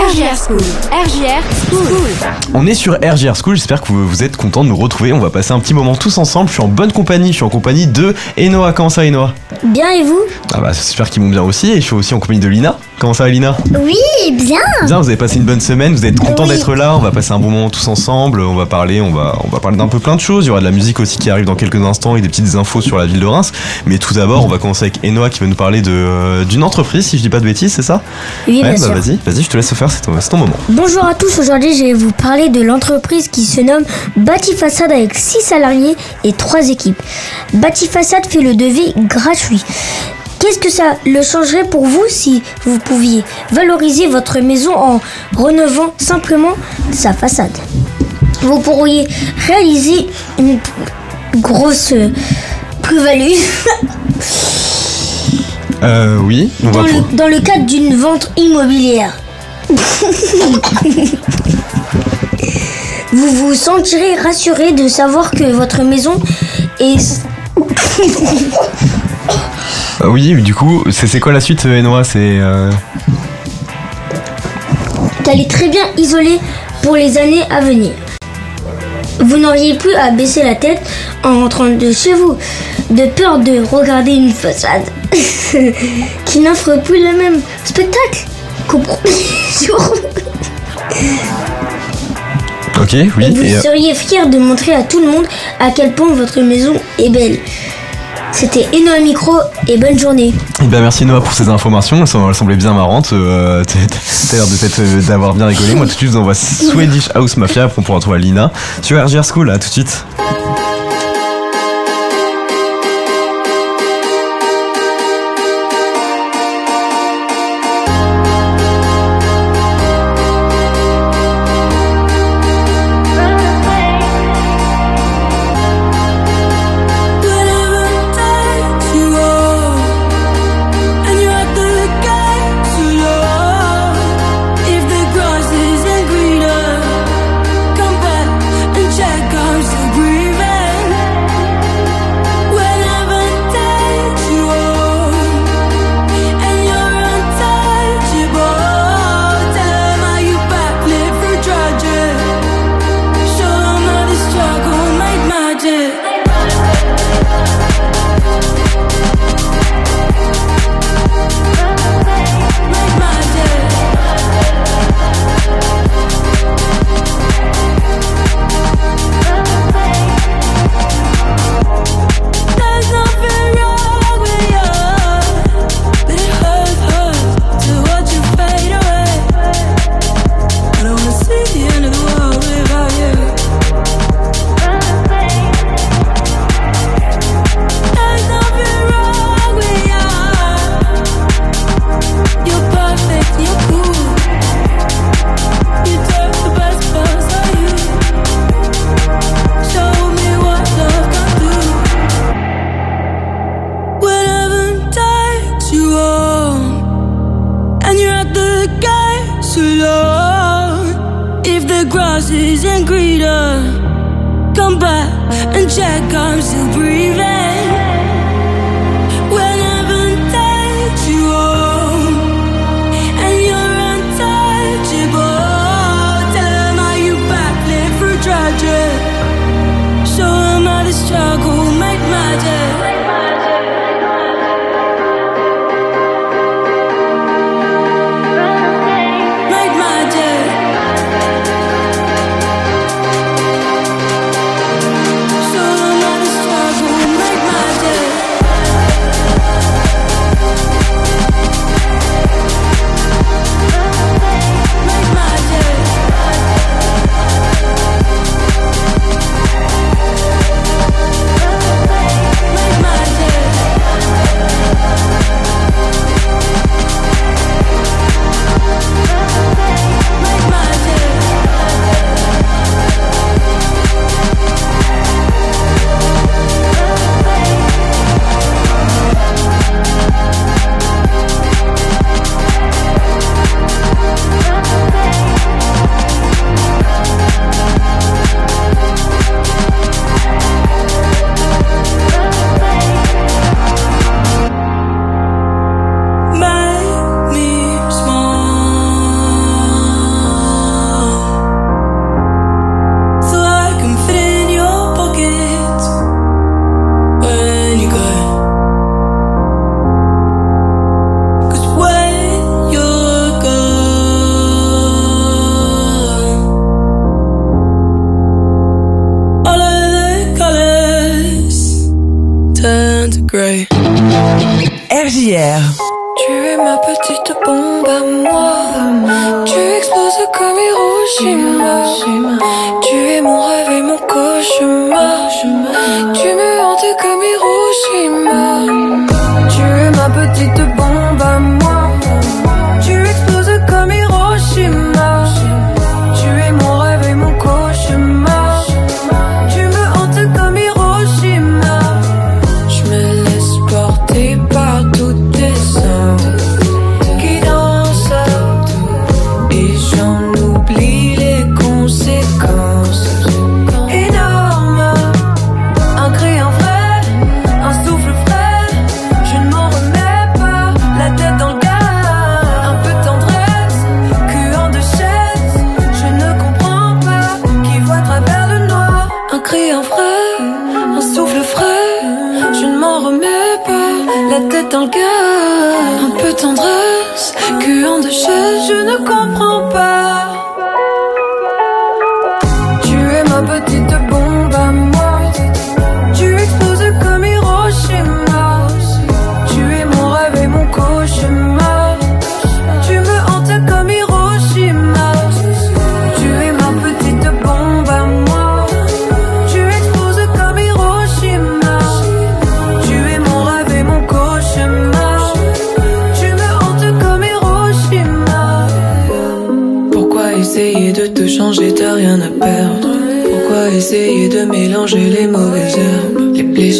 RGR School. RGR School. On est sur RGR School, j'espère que vous, vous êtes contents de nous retrouver. On va passer un petit moment tous ensemble. Je suis en bonne compagnie, je suis en compagnie de Enoa. Comment ça, Enoa? Bien et vous? Ah bah, j'espère qu'ils vont bien aussi. Et je suis aussi en compagnie de Lina. Comment ça va, Lina Oui, bien. Bien, vous avez passé une bonne semaine, vous êtes content Oui. d'être là. On va passer un bon moment tous ensemble. On va parler, on va, on va parler d'un peu plein de choses. Il y aura de la musique aussi qui arrive dans quelques instants et des petites infos sur la ville de Reims. Mais tout d'abord, on va commencer avec Enoa qui va nous parler de, euh, d'une entreprise, si je dis pas de bêtises, c'est ça Oui, Ouais, bien bah sûr. vas-y, vas-y, je te laisse faire, c'est ton, c'est ton moment. Bonjour à tous, aujourd'hui je vais vous parler de l'entreprise qui se nomme Batifaçade avec 6 salariés et 3 équipes. Batifaçade fait le devis gratuit. Qu'est-ce que ça le changerait pour vous si vous pouviez valoriser votre maison en rénovant simplement sa façade? Vous pourriez réaliser une grosse plus-value. Euh, oui, on dans va le, pour- dans le cadre d'une vente immobilière. vous vous sentirez rassuré de savoir que votre maison est... Ah oui, du coup, c'est quoi la suite, euh, Enoa? C'est. euh, Elle est très bien isolée pour les années à venir. Vous n'auriez plus à baisser la tête en rentrant de chez vous, de peur de regarder une façade qui n'offre plus le même spectacle qu'au premier jour. Ok, oui. Et vous et, euh, seriez fier de montrer à tout le monde à quel point votre maison est belle. C'était Eno Micro et bonne journée. eh ben, merci Noah pour ces informations, elles, semblaient bien marrantes. Euh, t'as l'air euh, d'avoir bien rigolé. Moi tout de suite, vous envoie Swedish House Mafia, on pourra trouver Lina sur RGR School, là, tout de suite.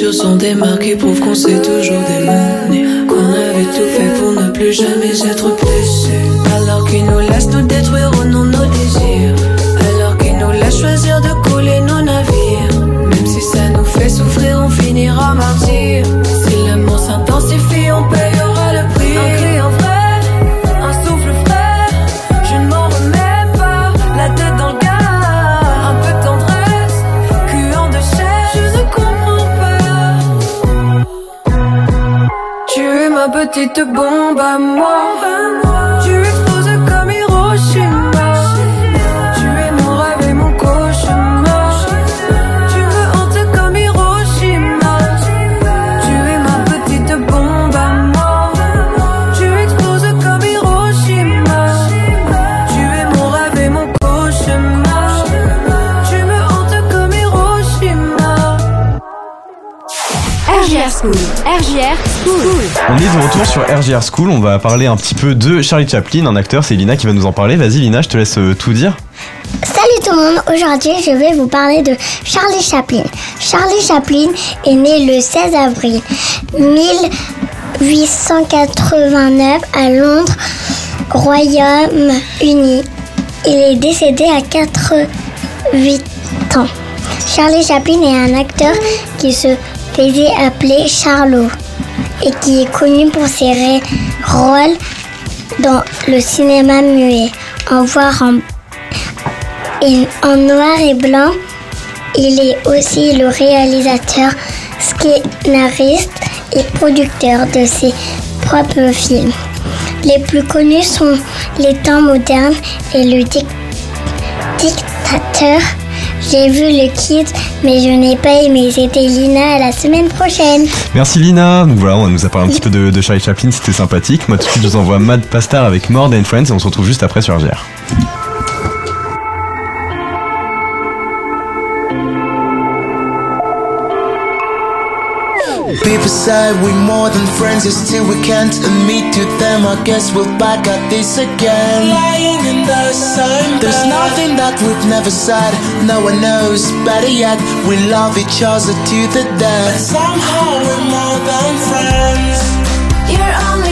Blessures sont des marques qui prouvent qu'on s'est toujours démené Qu'on avait tout fait pour ne plus jamais être petite bombe à moi. Tu exploses comme Hiroshima. Tu es mon rêve et mon cauchemar. Tu me hantes comme Hiroshima. Tu es ma petite bombe à moi. Tu exploses comme Hiroshima. Tu es mon rêve et mon cauchemar. Tu me hantes comme Hiroshima. RGR School. RGR On est de retour sur RGR School, on va parler un petit peu de Charlie Chaplin, un acteur, c'est Lina qui va nous en parler. Vas-y Lina, je te laisse euh, tout dire. Salut tout le monde, aujourd'hui je vais vous parler de Charlie Chaplin. Charlie Chaplin est né le 16 avril 1889 à Londres, Royaume-Uni. Il est décédé à 88 ans. Charlie Chaplin est un acteur qui se faisait appeler Charlot et qui est connu pour ses rôles dans le cinéma muet, en en noir et blanc. Il est aussi le réalisateur, scénariste et producteur de ses propres films. Les plus connus sont Les temps modernes et Le Dic- Dictateur. J'ai vu le kid, mais je n'ai pas aimé. C'était Lina, à la semaine prochaine. Merci Lina. Donc voilà, on nous a parlé un petit peu de, Charlie Chaplin, c'était sympathique. Moi tout de suite je vous envoie Mad Pastar avec More Than Friends et on se retrouve juste après sur RGR. People say we're more than friends, yet still we can't admit to them. I guess we'll back at this again. Lying in the sun. There's nothing that we've never said. No one knows better yet. We love each other to the death. But somehow we're more than friends. You're only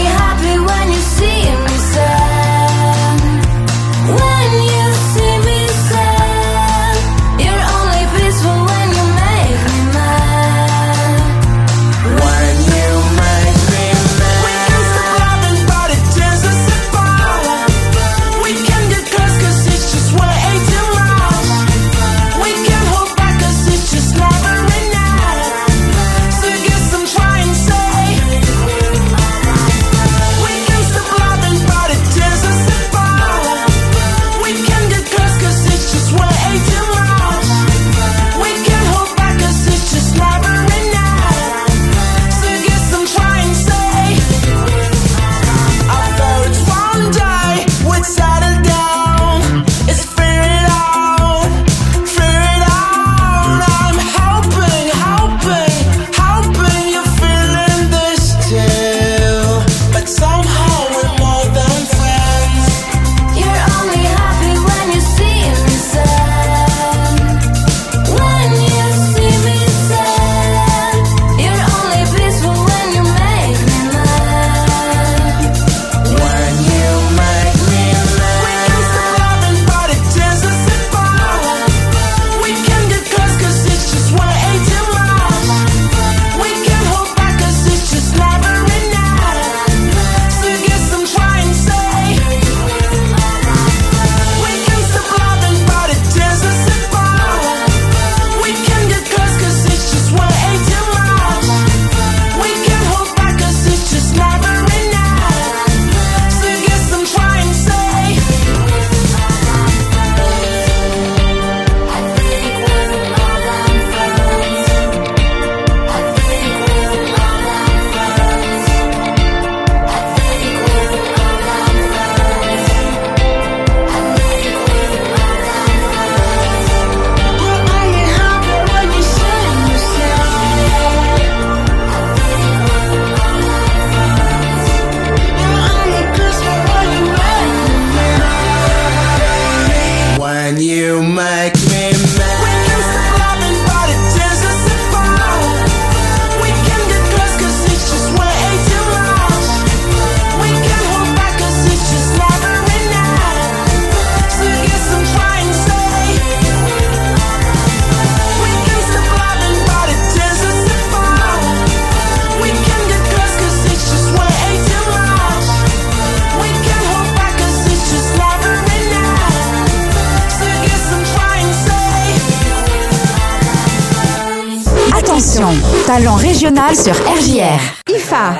talent régional sur RJR. IFA.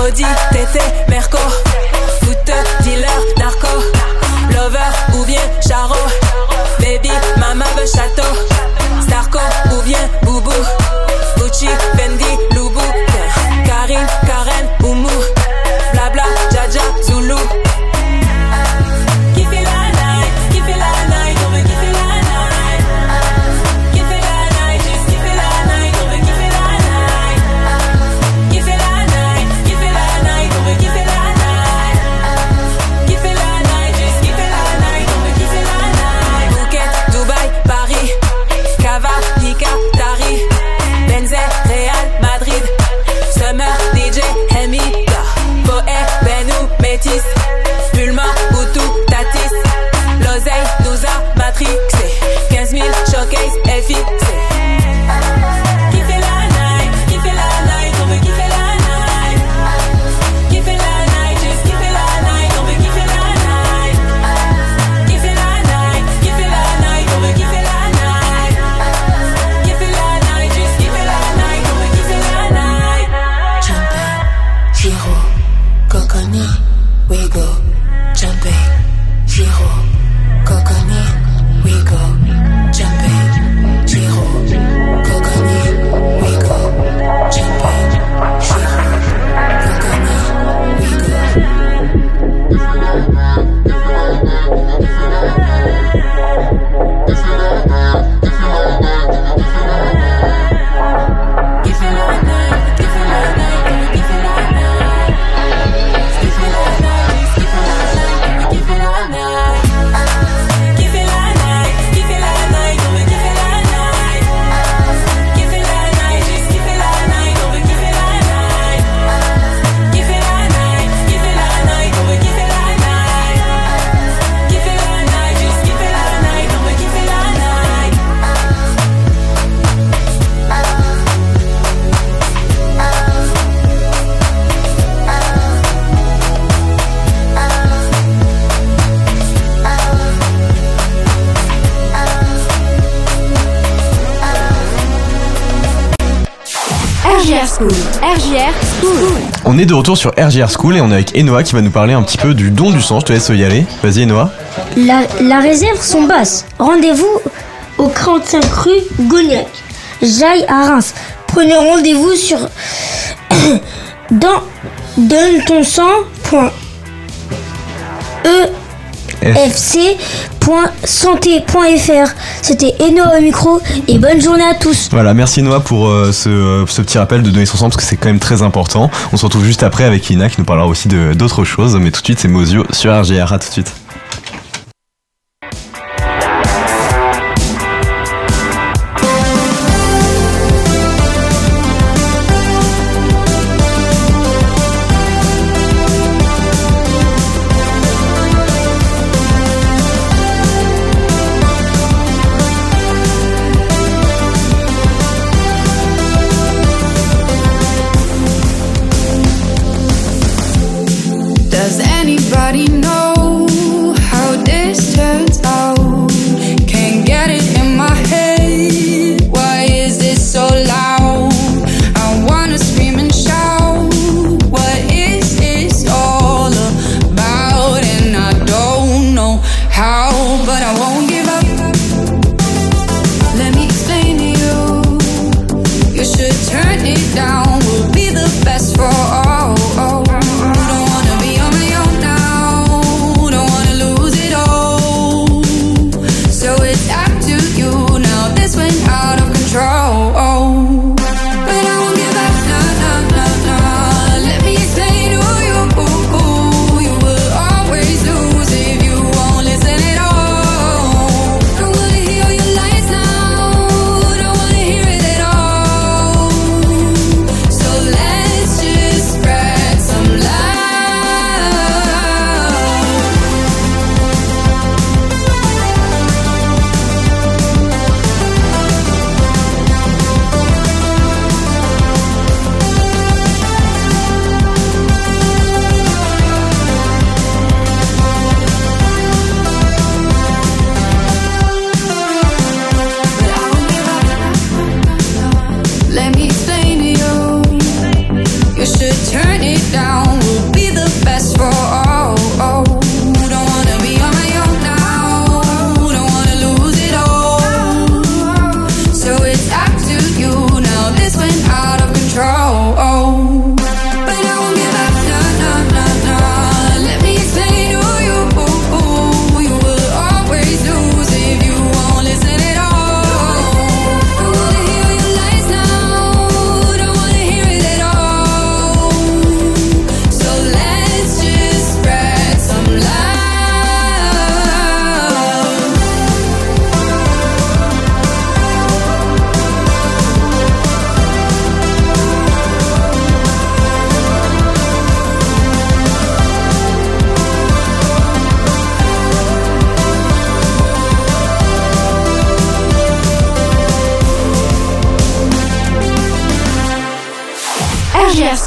Audi, TT, Merco, foot, dealer, narco, lover ou bien charo, baby, mama veut château, Starco ou bien boubou, Gucci, Fendi, Loubou, Karine, School. RJR School. On est de retour sur RGR School et on est avec Enoa qui va nous parler un petit peu du don du sang. Je te laisse y aller. Vas-y Enoa. La, la réserve sont basses. Rendez-vous au 45 rue Gognac, Jaille à Reims. Prenez rendez-vous sur dans donne ton efc.santé.fr. C'était Enoa au micro et bonne journée à tous. Voilà, merci Noah pour euh, ce, euh, ce petit rappel de donner son sang parce que c'est quand même très important. On se retrouve juste après avec Ina qui nous parlera aussi d'autres choses. Mais tout de suite, c'est Mosio sur RGR. À tout de suite.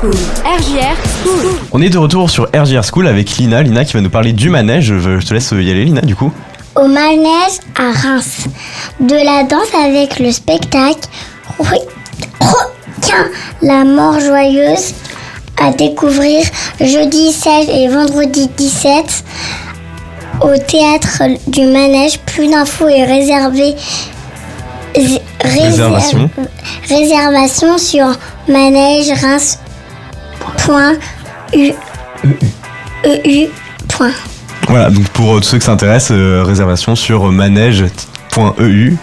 School. RJR School. On est de retour sur RGR School avec Lina. Lina qui va nous parler du manège. Je te laisse y aller, Lina, du coup. Au manège à Reims. De la danse avec le spectacle Oui, Requin, la mort joyeuse à découvrir jeudi 16 et vendredi 17 au théâtre du manège. Plus d'infos est réservé. zé- réser- Réservation. réservation sur manège-reims.eu. EU. point. Voilà, donc pour euh, tous ceux que ça intéresse, euh, réservation sur manège.eu.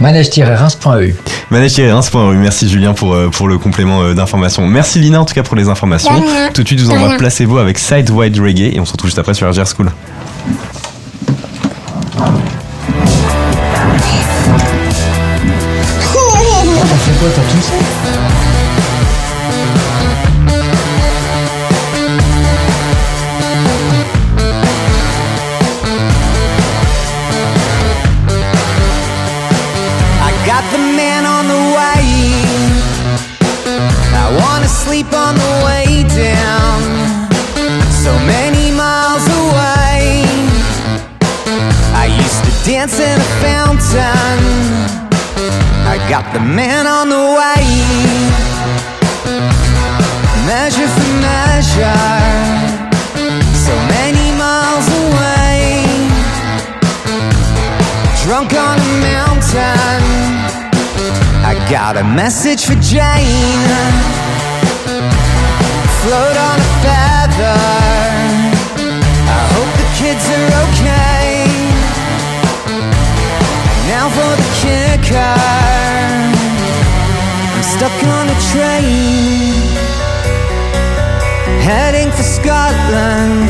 Manège-reims.eu. Manège-reims.eu. Merci Julien pour, euh, pour le complément euh, d'information. Merci Lina en tout cas pour les informations. Tout de suite, je vous envoie rien. Placebo avec Sidewide Reggae et on se retrouve juste après sur RGR School. The man on the way. Measure for measure. So many miles away drunk on a mountain. I got a message for Jane. Scotland.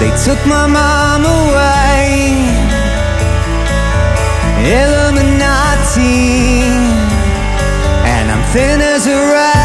They took my mom away. Illuminati And I'm thin as a rake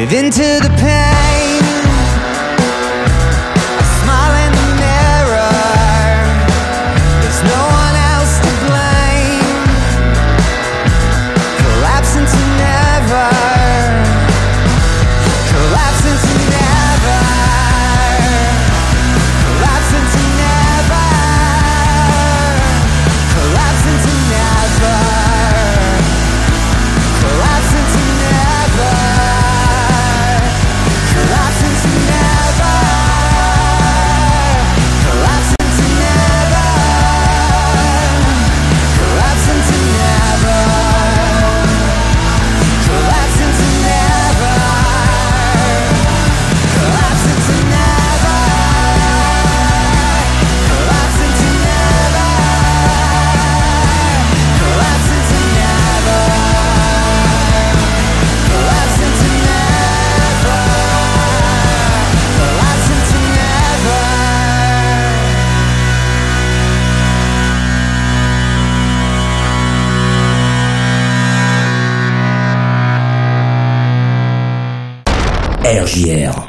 into the past. Pierre.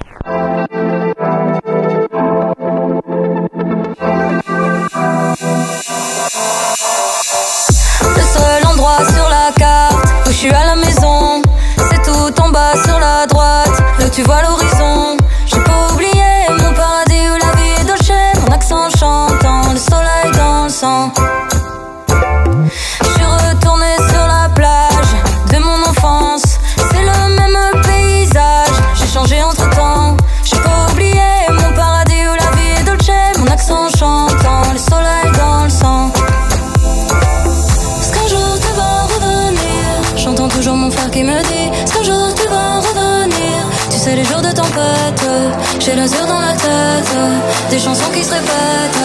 J'ai le sur dans la tête, des chansons qui se répètent.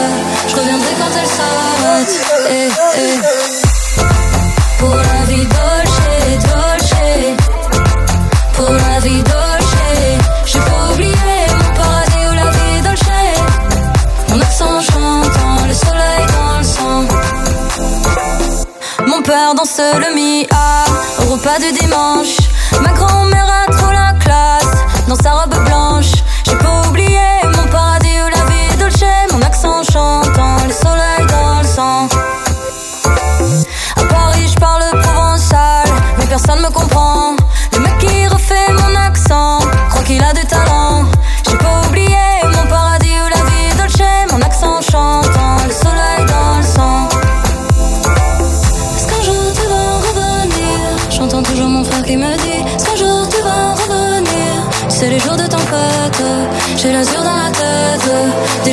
Je reviendrai quand elles s'arrêtent. Eh, eh. Pour la vie Dolce, Dolce. Pour la vie Dolce, j'ai pas oublié mon paradis ou la vie Dolce. Mon accent chantant, le soleil dans le sang. Mon père danse le Mia au repas du dimanche.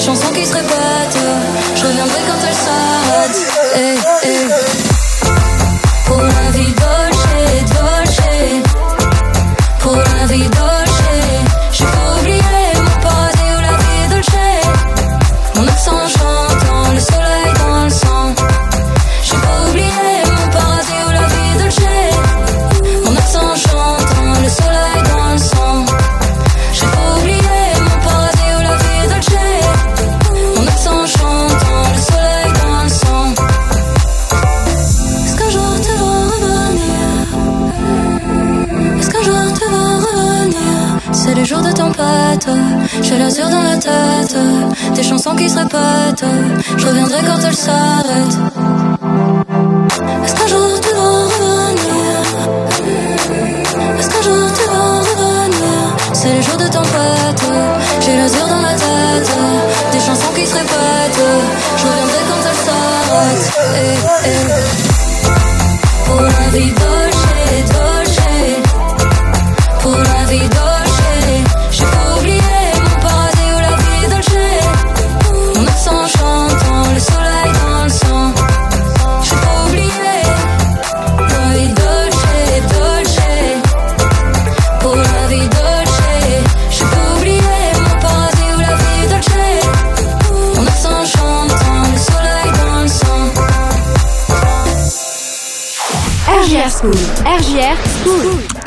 chansons.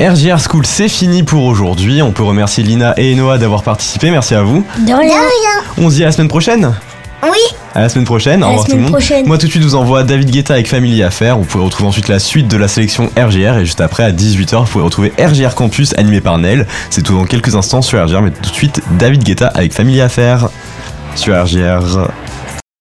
RGR School, c'est fini pour aujourd'hui. On peut remercier Lina et Noah d'avoir participé. Merci à vous. De. On se dit à la semaine prochaine. Oui. À la semaine prochaine. Au revoir tout le monde. Moi tout de suite, vous envoie David Guetta avec Family Affair. Vous pouvez retrouver ensuite la suite de la sélection RGR et juste après à 18h, vous pouvez retrouver RGR Campus animé par Nel. C'est tout dans quelques instants sur RGR, mais tout de suite David Guetta avec Family Affair sur RGR.